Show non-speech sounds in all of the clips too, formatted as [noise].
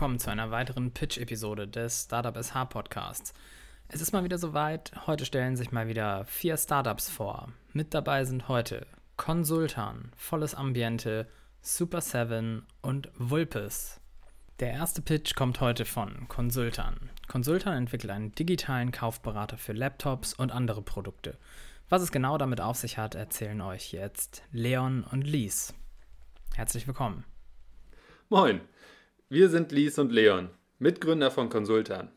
willkommen zu einer weiteren Pitch-Episode des Startup SH Podcasts. Es ist mal wieder soweit. Heute stellen sich mal wieder vier Startups vor. Mit dabei sind heute Consultan, Volles Ambiente, Super 7 und Vulpes. Der erste Pitch kommt heute von Consultan. Consultan entwickelt einen digitalen Kaufberater für Laptops und andere Produkte. Was es genau damit auf sich hat, erzählen euch jetzt Leon und Lies. Herzlich willkommen. Moin, wir sind Lies und Leon, Mitgründer von Consultan.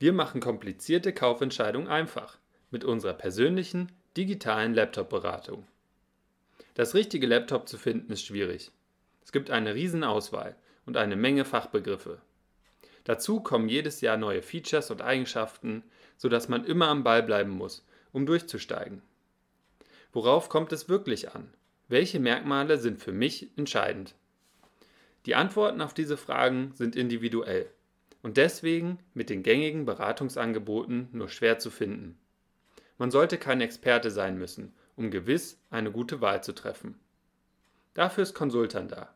Wir machen komplizierte Kaufentscheidungen einfach mit unserer persönlichen digitalen Laptop-Beratung. Das richtige Laptop zu finden ist schwierig. Es gibt eine Riesenauswahl und eine Menge Fachbegriffe. Dazu kommen jedes Jahr neue Features und Eigenschaften, sodass man immer am Ball bleiben muss, um durchzusteigen. Worauf kommt es wirklich an? Welche Merkmale sind für mich entscheidend? Die Antworten auf diese Fragen sind individuell und deswegen mit den gängigen Beratungsangeboten nur schwer zu finden. Man sollte kein Experte sein müssen, um gewiss eine gute Wahl zu treffen. Dafür ist Consultant da.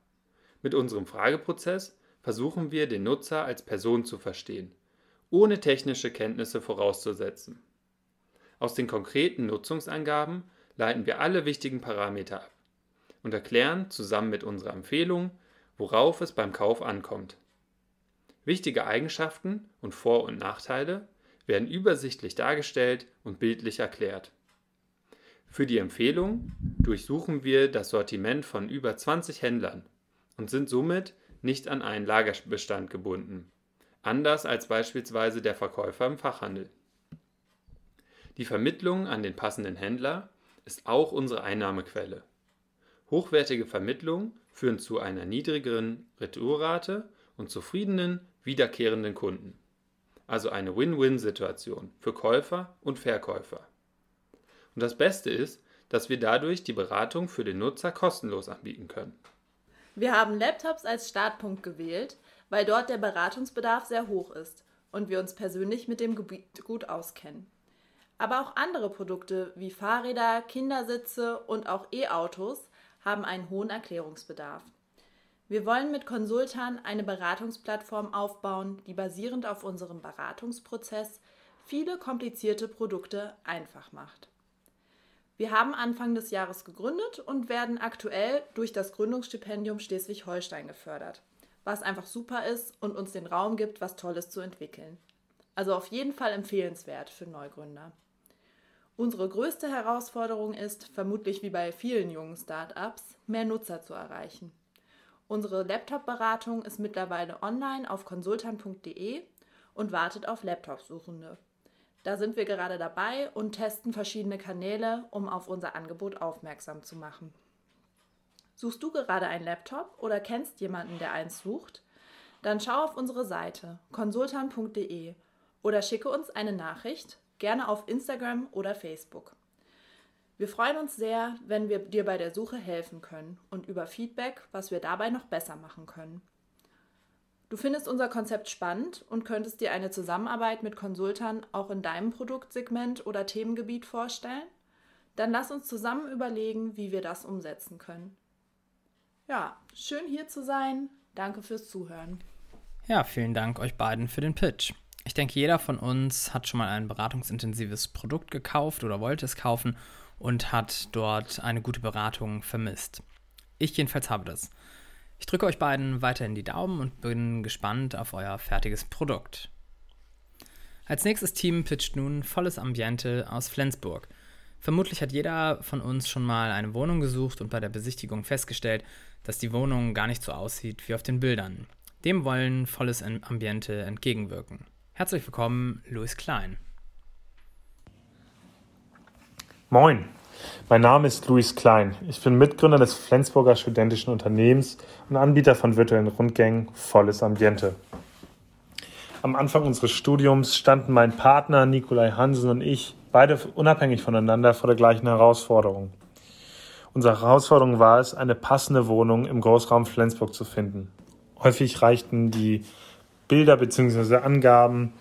Mit unserem Frageprozess versuchen wir, den Nutzer als Person zu verstehen, ohne technische Kenntnisse vorauszusetzen. Aus den konkreten Nutzungsangaben leiten wir alle wichtigen Parameter ab und erklären zusammen mit unserer Empfehlung, worauf es beim Kauf ankommt. Wichtige Eigenschaften und Vor- und Nachteile werden übersichtlich dargestellt und bildlich erklärt. Für die Empfehlung durchsuchen wir das Sortiment von über 20 Händlern und sind somit nicht an einen Lagerbestand gebunden, anders als beispielsweise der Verkäufer im Fachhandel. Die Vermittlung an den passenden Händler ist auch unsere Einnahmequelle. Hochwertige Vermittlungen führen zu einer niedrigeren Retourrate und zufriedenen, wiederkehrenden Kunden. Also eine Win-Win-Situation für Käufer und Verkäufer. Und das Beste ist, dass wir dadurch die Beratung für den Nutzer kostenlos anbieten können. Wir haben Laptops als Startpunkt gewählt, weil dort der Beratungsbedarf sehr hoch ist und wir uns persönlich mit dem Gebiet gut auskennen. Aber auch andere Produkte wie Fahrräder, Kindersitze und auch E-Autos haben einen hohen Erklärungsbedarf. Wir wollen mit Consultan eine Beratungsplattform aufbauen, die basierend auf unserem Beratungsprozess viele komplizierte Produkte einfach macht. Wir haben Anfang des Jahres gegründet und werden aktuell durch das Gründungsstipendium Schleswig-Holstein gefördert, was einfach super ist und uns den Raum gibt, was Tolles zu entwickeln. Also auf jeden Fall empfehlenswert für Neugründer. Unsere größte Herausforderung ist, vermutlich wie bei vielen jungen Startups, mehr Nutzer zu erreichen. Unsere Laptop-Beratung ist mittlerweile online auf konsultant.de und wartet auf Laptop-Suchende. Da sind wir gerade dabei und testen verschiedene Kanäle, um auf unser Angebot aufmerksam zu machen. Suchst du gerade einen Laptop oder kennst jemanden, der eins sucht? Dann schau auf unsere Seite konsultant.de oder schicke uns eine Nachricht gerne auf Instagram oder Facebook. Wir freuen uns sehr, wenn wir dir bei der Suche helfen können und über Feedback, was wir dabei noch besser machen können. Du findest unser Konzept spannend und könntest dir eine Zusammenarbeit mit Konsultern auch in deinem Produktsegment oder Themengebiet vorstellen? Dann lass uns zusammen überlegen, wie wir das umsetzen können. Ja, schön hier zu sein. Danke fürs Zuhören. Ja, vielen Dank euch beiden für den Pitch. Ich denke, jeder von uns hat schon mal ein beratungsintensives Produkt gekauft oder wollte es kaufen und hat dort eine gute Beratung vermisst. Ich jedenfalls habe das. Ich drücke euch beiden weiterhin die Daumen und bin gespannt auf euer fertiges Produkt. Als nächstes Team pitcht nun Volles Ambiente aus Flensburg. Vermutlich hat jeder von uns schon mal eine Wohnung gesucht und bei der Besichtigung festgestellt, dass die Wohnung gar nicht so aussieht wie auf den Bildern. Dem wollen Volles Ambiente entgegenwirken. Herzlich willkommen, Louis Klein. Moin, mein Name ist Louis Klein. Ich bin Mitgründer des Flensburger Studentischen Unternehmens und Anbieter von virtuellen Rundgängen Volles Ambiente. Am Anfang unseres Studiums standen mein Partner Nikolai Hansen und ich beide unabhängig voneinander vor der gleichen Herausforderung. Unsere Herausforderung war es, eine passende Wohnung im Großraum Flensburg zu finden. Häufig reichten die Bilder bzw. Angaben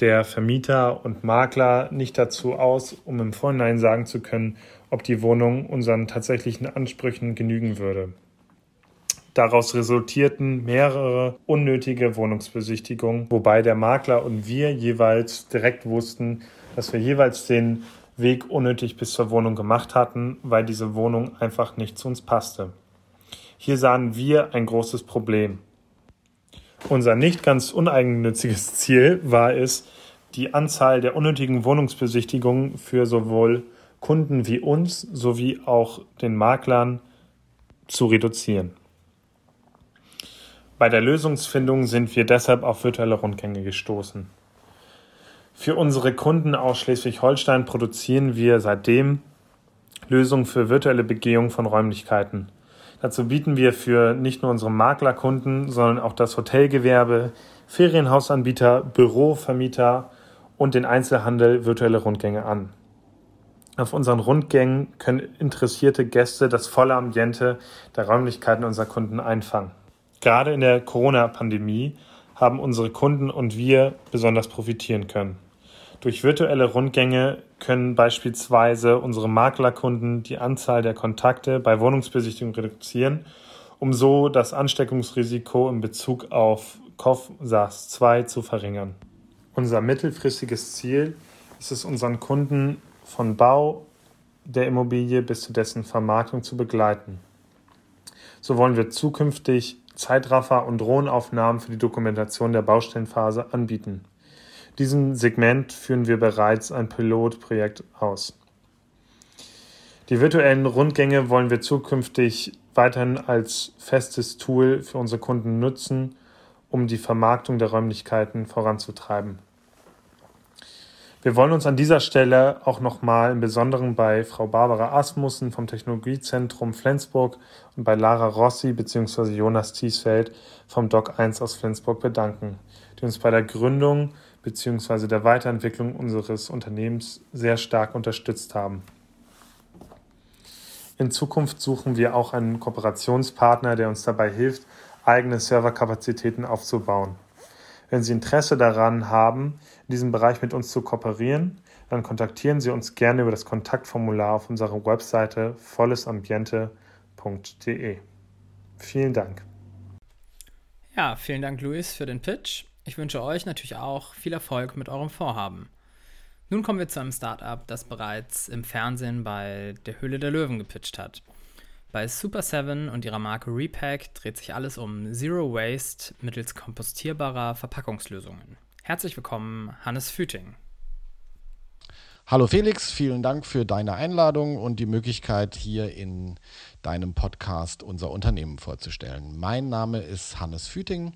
der Vermieter und Makler nicht dazu aus, um im Vorhinein sagen zu können, ob die Wohnung unseren tatsächlichen Ansprüchen genügen würde. Daraus resultierten mehrere unnötige Wohnungsbesichtigungen, wobei der Makler und wir jeweils direkt wussten, dass wir jeweils den Weg unnötig bis zur Wohnung gemacht hatten, weil diese Wohnung einfach nicht zu uns passte. Hier sahen wir ein großes Problem. Unser nicht ganz uneigennütziges Ziel war es, die Anzahl der unnötigen Wohnungsbesichtigungen für sowohl Kunden wie uns sowie auch den Maklern zu reduzieren. Bei der Lösungsfindung sind wir deshalb auf virtuelle Rundgänge gestoßen. Für unsere Kunden aus Schleswig-Holstein produzieren wir seitdem Lösungen für virtuelle Begehung von Räumlichkeiten. Dazu bieten wir für nicht nur unsere Maklerkunden, sondern auch das Hotelgewerbe, Ferienhausanbieter, Bürovermieter und den Einzelhandel virtuelle Rundgänge an. Auf unseren Rundgängen können interessierte Gäste das volle Ambiente der Räumlichkeiten unserer Kunden einfangen. Gerade in der Corona-Pandemie haben unsere Kunden und wir besonders profitieren können. Durch virtuelle Rundgänge können beispielsweise unsere Maklerkunden die Anzahl der Kontakte bei Wohnungsbesichtigungen reduzieren, um so das Ansteckungsrisiko in Bezug auf COV-SARS-2 zu verringern. Unser mittelfristiges Ziel ist es, unseren Kunden von Bau der Immobilie bis zu dessen Vermarktung zu begleiten. So wollen wir zukünftig Zeitraffer und Drohnenaufnahmen für die Dokumentation der Baustellenphase anbieten. Diesem Segment führen wir bereits ein Pilotprojekt aus. Die virtuellen Rundgänge wollen wir zukünftig weiterhin als festes Tool für unsere Kunden nutzen, um die Vermarktung der Räumlichkeiten voranzutreiben. Wir wollen uns an dieser Stelle auch nochmal im Besonderen bei Frau Barbara Asmussen vom Technologiezentrum Flensburg und bei Lara Rossi bzw. Jonas Thiesfeld vom Doc 1 aus Flensburg bedanken, die uns bei der Gründung bzw. der Weiterentwicklung unseres Unternehmens sehr stark unterstützt haben. In Zukunft suchen wir auch einen Kooperationspartner, der uns dabei hilft, eigene Serverkapazitäten aufzubauen. Wenn Sie Interesse daran haben, in diesem Bereich mit uns zu kooperieren, dann kontaktieren Sie uns gerne über das Kontaktformular auf unserer Webseite vollesambiente.de. Vielen Dank. Ja, vielen Dank, Luis, für den Pitch. Ich wünsche euch natürlich auch viel Erfolg mit eurem Vorhaben. Nun kommen wir zu einem Startup, das bereits im Fernsehen bei der Höhle der Löwen gepitcht hat. Bei Super 7 und ihrer Marke Repack dreht sich alles um Zero Waste mittels kompostierbarer Verpackungslösungen. Herzlich willkommen, Hannes Füting. Hallo Felix, vielen Dank für deine Einladung und die Möglichkeit, hier in deinem Podcast unser Unternehmen vorzustellen. Mein Name ist Hannes Füting.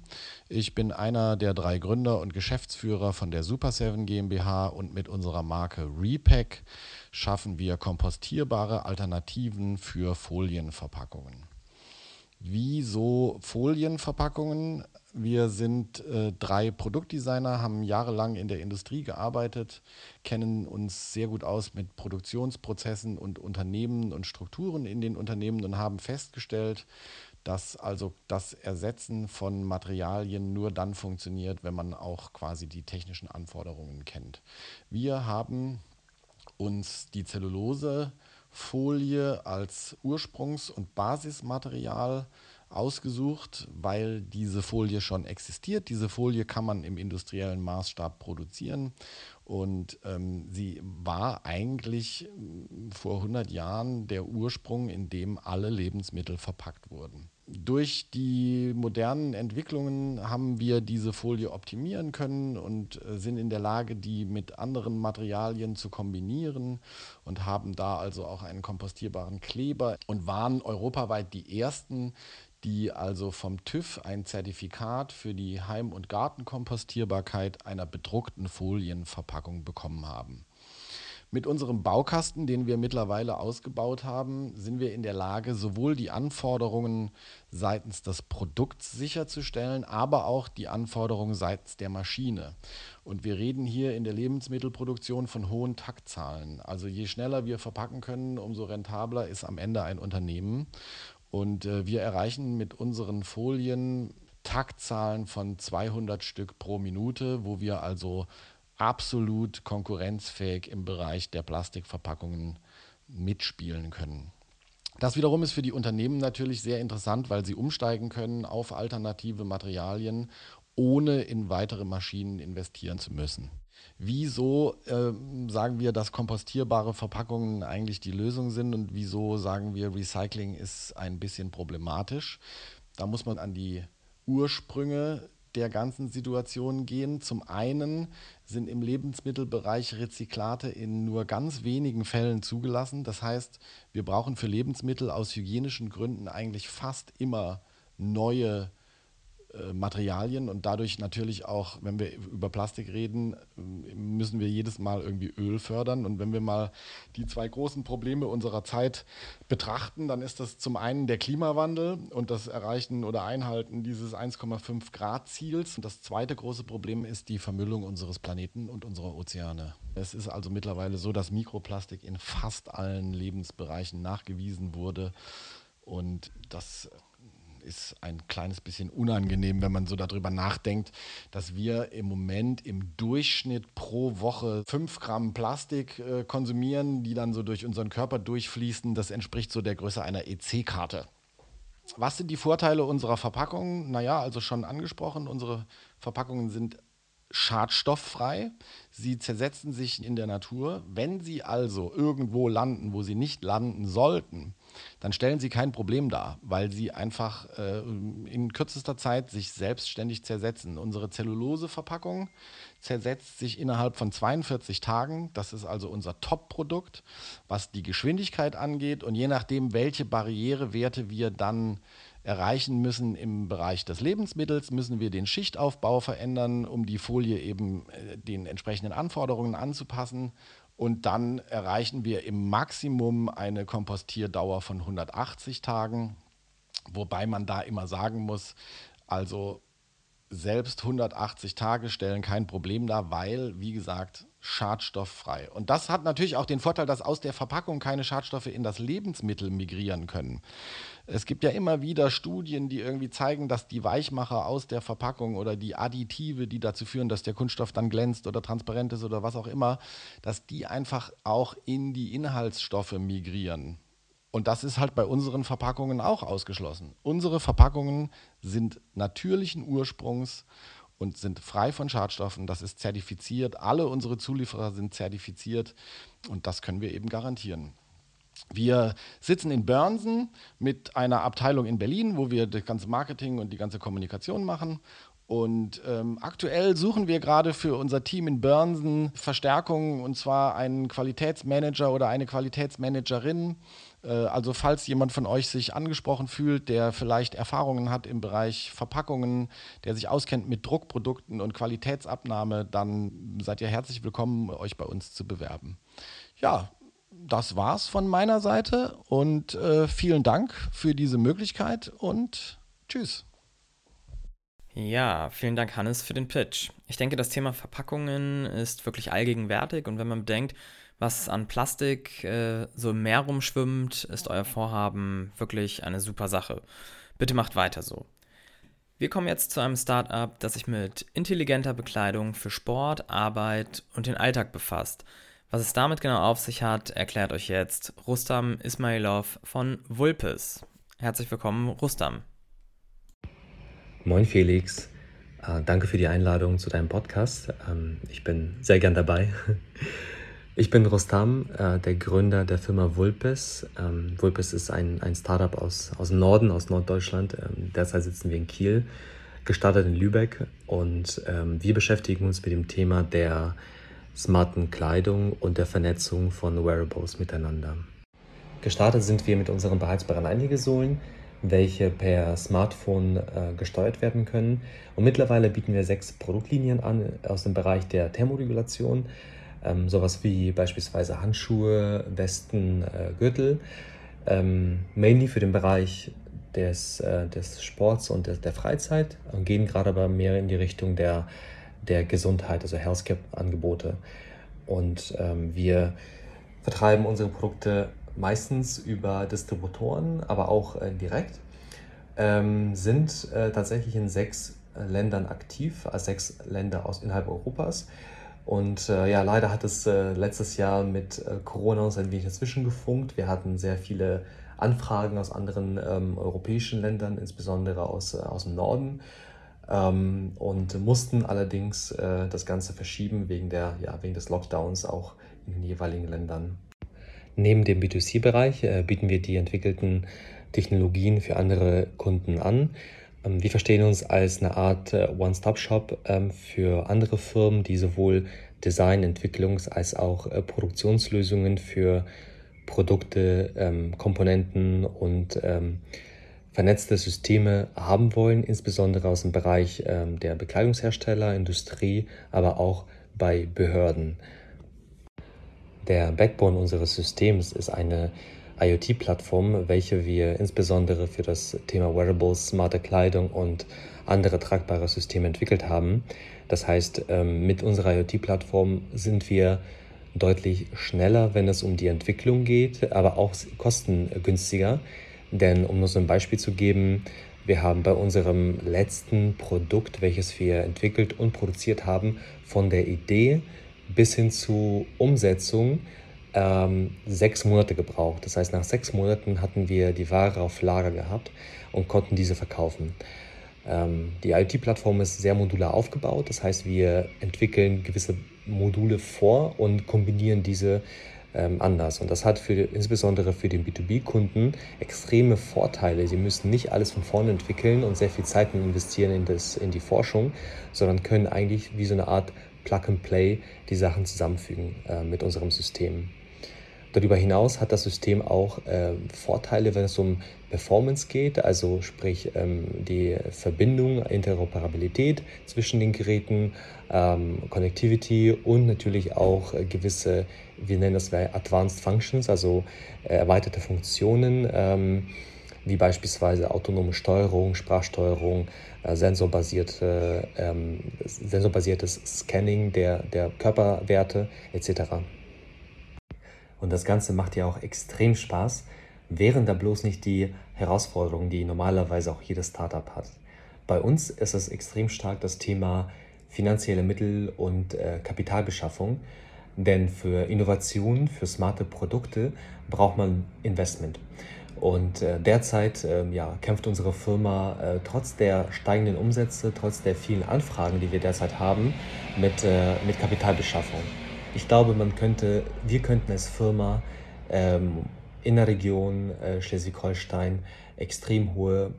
Ich bin einer der drei Gründer und Geschäftsführer von der Super 7 GmbH und mit unserer Marke Repack schaffen wir kompostierbare Alternativen für Folienverpackungen. Wieso Folienverpackungen? Wir sind äh, drei Produktdesigner, haben jahrelang in der Industrie gearbeitet, kennen uns sehr gut aus mit Produktionsprozessen und Unternehmen und Strukturen in den Unternehmen und haben festgestellt, dass also das Ersetzen von Materialien nur dann funktioniert, wenn man auch quasi die technischen Anforderungen kennt. Wir haben uns die Zellulosefolie als Ursprungs- und Basismaterial ausgesucht, weil diese Folie schon existiert. Diese Folie kann man im industriellen Maßstab produzieren und ähm, sie war eigentlich ähm, vor 100 Jahren der Ursprung, in dem alle Lebensmittel verpackt wurden. Durch die modernen Entwicklungen haben wir diese Folie optimieren können und äh, sind in der Lage, die mit anderen Materialien zu kombinieren und haben da also auch einen kompostierbaren Kleber und waren europaweit die ersten, die also vom TÜV ein Zertifikat für die Heim- und Gartenkompostierbarkeit einer bedruckten Folienverpackung bekommen haben. Mit unserem Baukasten, den wir mittlerweile ausgebaut haben, sind wir in der Lage, sowohl die Anforderungen seitens des Produkts sicherzustellen, aber auch die Anforderungen seitens der Maschine. Und wir reden hier in der Lebensmittelproduktion von hohen Taktzahlen. Also je schneller wir verpacken können, umso rentabler ist am Ende ein Unternehmen. Und äh, wir erreichen mit unseren Folien Taktzahlen von 200 Stück pro Minute, wo wir also absolut konkurrenzfähig im Bereich der Plastikverpackungen mitspielen können. Das wiederum ist für die Unternehmen natürlich sehr interessant, weil sie umsteigen können auf alternative Materialien, ohne in weitere Maschinen investieren zu müssen. Wieso äh, sagen wir, dass kompostierbare Verpackungen eigentlich die Lösung sind und wieso sagen wir, Recycling ist ein bisschen problematisch? Da muss man an die Ursprünge der ganzen Situation gehen. Zum einen sind im Lebensmittelbereich Rezyklate in nur ganz wenigen Fällen zugelassen. Das heißt, wir brauchen für Lebensmittel aus hygienischen Gründen eigentlich fast immer neue äh, Materialien und dadurch natürlich auch, wenn wir über Plastik reden, äh, müssen wir jedes Mal irgendwie Öl fördern. Und wenn wir mal die zwei großen Probleme unserer Zeit betrachten, dann ist das zum einen der Klimawandel und das Erreichen oder Einhalten dieses 1,5 Grad Ziels. Und das zweite große Problem ist die Vermüllung unseres Planeten und unserer Ozeane. Es ist also mittlerweile so, dass Mikroplastik in fast allen Lebensbereichen nachgewiesen wurde. Und das ist ein kleines bisschen unangenehm, wenn man so darüber nachdenkt, dass wir im Moment im Durchschnitt pro Woche fünf Gramm Plastik äh, konsumieren, die dann so durch unseren Körper durchfließen. Das entspricht so der Größe einer EC-Karte. Was sind die Vorteile unserer Verpackungen? Naja, also schon angesprochen, unsere Verpackungen sind schadstofffrei. Sie zersetzen sich in der Natur. Wenn sie also irgendwo landen, wo sie nicht landen sollten, dann stellen sie kein Problem dar, weil sie einfach äh, in kürzester Zeit sich selbstständig zersetzen. Unsere Zelluloseverpackung zersetzt sich innerhalb von 42 Tagen. Das ist also unser Top-Produkt, was die Geschwindigkeit angeht. Und je nachdem, welche Barrierewerte wir dann erreichen müssen im Bereich des Lebensmittels, müssen wir den Schichtaufbau verändern, um die Folie eben äh, den entsprechenden Anforderungen anzupassen. Und dann erreichen wir im Maximum eine Kompostierdauer von 180 Tagen, wobei man da immer sagen muss, also selbst 180 Tage stellen kein Problem dar, weil, wie gesagt, schadstofffrei. Und das hat natürlich auch den Vorteil, dass aus der Verpackung keine Schadstoffe in das Lebensmittel migrieren können. Es gibt ja immer wieder Studien, die irgendwie zeigen, dass die Weichmacher aus der Verpackung oder die Additive, die dazu führen, dass der Kunststoff dann glänzt oder transparent ist oder was auch immer, dass die einfach auch in die Inhaltsstoffe migrieren. Und das ist halt bei unseren Verpackungen auch ausgeschlossen. Unsere Verpackungen sind natürlichen Ursprungs und sind frei von Schadstoffen. Das ist zertifiziert. Alle unsere Zulieferer sind zertifiziert und das können wir eben garantieren. Wir sitzen in Börnsen mit einer Abteilung in Berlin, wo wir das ganze Marketing und die ganze Kommunikation machen. Und ähm, aktuell suchen wir gerade für unser Team in Börnsen Verstärkung und zwar einen Qualitätsmanager oder eine Qualitätsmanagerin, äh, also falls jemand von euch sich angesprochen fühlt, der vielleicht Erfahrungen hat im Bereich Verpackungen, der sich auskennt mit Druckprodukten und Qualitätsabnahme, dann seid ihr herzlich willkommen, euch bei uns zu bewerben. Ja, das war's von meiner Seite und äh, vielen Dank für diese Möglichkeit und tschüss. Ja, vielen Dank, Hannes, für den Pitch. Ich denke, das Thema Verpackungen ist wirklich allgegenwärtig und wenn man bedenkt, was an Plastik äh, so im Meer rumschwimmt, ist euer Vorhaben wirklich eine super Sache. Bitte macht weiter so. Wir kommen jetzt zu einem Startup, das sich mit intelligenter Bekleidung für Sport, Arbeit und den Alltag befasst. Was es damit genau auf sich hat, erklärt euch jetzt Rustam Ismailov von Vulpes. Herzlich willkommen, Rustam. Moin Felix, äh, danke für die Einladung zu deinem Podcast. Ähm, ich bin sehr gern dabei. [laughs] Ich bin Rostam, äh, der Gründer der Firma Vulpes. Ähm, Vulpes ist ein, ein Startup aus, aus dem Norden, aus Norddeutschland. Ähm, derzeit sitzen wir in Kiel, gestartet in Lübeck und wir beschäftigen uns mit dem Thema der smarten Kleidung und der Vernetzung von Wearables miteinander. Gestartet sind wir mit unseren beheizbaren Einlegesohlen, welche per Smartphone äh, gesteuert werden können. Und mittlerweile bieten wir sechs Produktlinien an aus dem Bereich der Thermoregulation ähm, sowas wie beispielsweise Handschuhe, Westen, äh, Gürtel, ähm, mainly für den Bereich des, äh, des Sports und des, der Freizeit, und gehen gerade aber mehr in die Richtung der, der Gesundheit, also Healthcare-Angebote. Und ähm, wir vertreiben unsere Produkte meistens über Distributoren, aber auch äh, direkt, ähm, sind äh, tatsächlich in sechs Ländern aktiv, also sechs Länder aus innerhalb Europas und äh, ja, leider hat es äh, letztes Jahr mit äh, Corona uns ein wenig dazwischen gefunkt. Wir hatten sehr viele Anfragen aus anderen ähm, europäischen Ländern, insbesondere aus, äh, aus dem Norden. Ähm, und mussten allerdings äh, das Ganze verschieben wegen, der, ja, wegen des Lockdowns auch in den jeweiligen Ländern. Neben dem B2C-Bereich äh, bieten wir die entwickelten Technologien für andere Kunden an. Ähm, wir verstehen uns als eine Art äh, One-Stop-Shop ähm, für andere Firmen, die sowohl Design, Entwicklungs- als auch äh, Produktionslösungen für Produkte, ähm, Komponenten und vernetzte Systeme haben wollen, insbesondere aus dem Bereich der Bekleidungshersteller, Industrie, aber auch bei Behörden. Der Backbone unseres Systems ist eine IoT-Plattform, welche wir insbesondere für das Thema Wearables, smarte Kleidung und andere tragbare Systeme entwickelt haben. Das heißt, ähm, mit unserer IoT-Plattform sind wir deutlich schneller, wenn es um die Entwicklung geht, aber auch kostengünstiger. Denn um nur so ein Beispiel zu geben, wir haben bei unserem letzten Produkt, welches wir entwickelt und produziert haben, von der Idee bis hin zu Umsetzung ähm, sechs Monate gebraucht. Das heißt, nach sechs Monaten hatten wir die Ware auf Lager gehabt und konnten diese verkaufen. Ähm, die IoT-Plattform ist sehr modular aufgebaut. Das heißt, wir entwickeln gewisse Module vor und kombinieren diese anders. Und das hat für, insbesondere für den B2B-Kunden extreme Vorteile. Sie müssen nicht alles von vorne entwickeln und sehr viel Zeit investieren in, das, in die Forschung, sondern können eigentlich wie so eine Art Plug and Play die Sachen zusammenfügen äh, mit unserem System. Darüber hinaus hat das System auch äh, Vorteile, wenn es um Performance geht, also sprich ähm, die Verbindung, Interoperabilität zwischen den Geräten, ähm, Connectivity und natürlich auch äh, gewisse, wir nennen das Advanced Functions, also äh, erweiterte Funktionen, ähm, wie beispielsweise autonome Steuerung, Sprachsteuerung, äh, sensorbasierte, ähm, sensorbasiertes Scanning der, der Körperwerte etc. Und das Ganze macht ja auch extrem Spaß, wären da bloß nicht die Herausforderungen, die normalerweise auch jedes Startup hat. Bei uns ist es extrem stark das Thema finanzielle Mittel und äh, Kapitalbeschaffung, denn für Innovation, für smarte Produkte braucht man Investment. Und äh, derzeit äh, ja, kämpft unsere Firma äh, trotz der steigenden Umsätze, trotz der vielen Anfragen, die wir derzeit haben, mit, äh, mit Kapitalbeschaffung. Ich glaube, man könnte, wir könnten als Firma ähm, in der Region äh, Schleswig-Holstein extrem hohe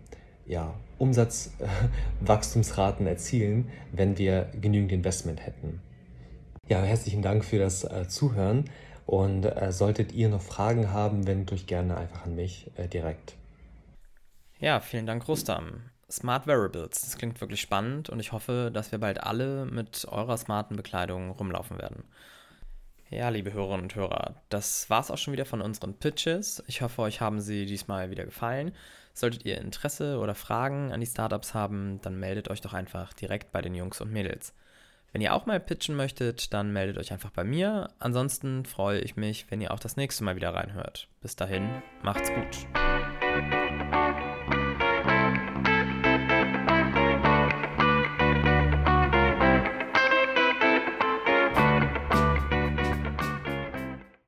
ja, Umsatzwachstumsraten erzielen, wenn wir genügend Investment hätten. Ja, herzlichen Dank für das äh, Zuhören und äh, solltet ihr noch Fragen haben, wendet euch gerne einfach an mich äh, direkt. Ja, vielen Dank, Rustam. Smart Wearables, das klingt wirklich spannend und ich hoffe, dass wir bald alle mit eurer smarten Bekleidung rumlaufen werden. Ja, liebe Hörerinnen und Hörer, das war's auch schon wieder von unseren Pitches. Ich hoffe, euch haben sie diesmal wieder gefallen. Solltet ihr Interesse oder Fragen an die Startups haben, dann meldet euch doch einfach direkt bei den Jungs und Mädels. Wenn ihr auch mal pitchen möchtet, dann meldet euch einfach bei mir. Ansonsten freue ich mich, wenn ihr auch das nächste Mal wieder reinhört. Bis dahin, macht's gut.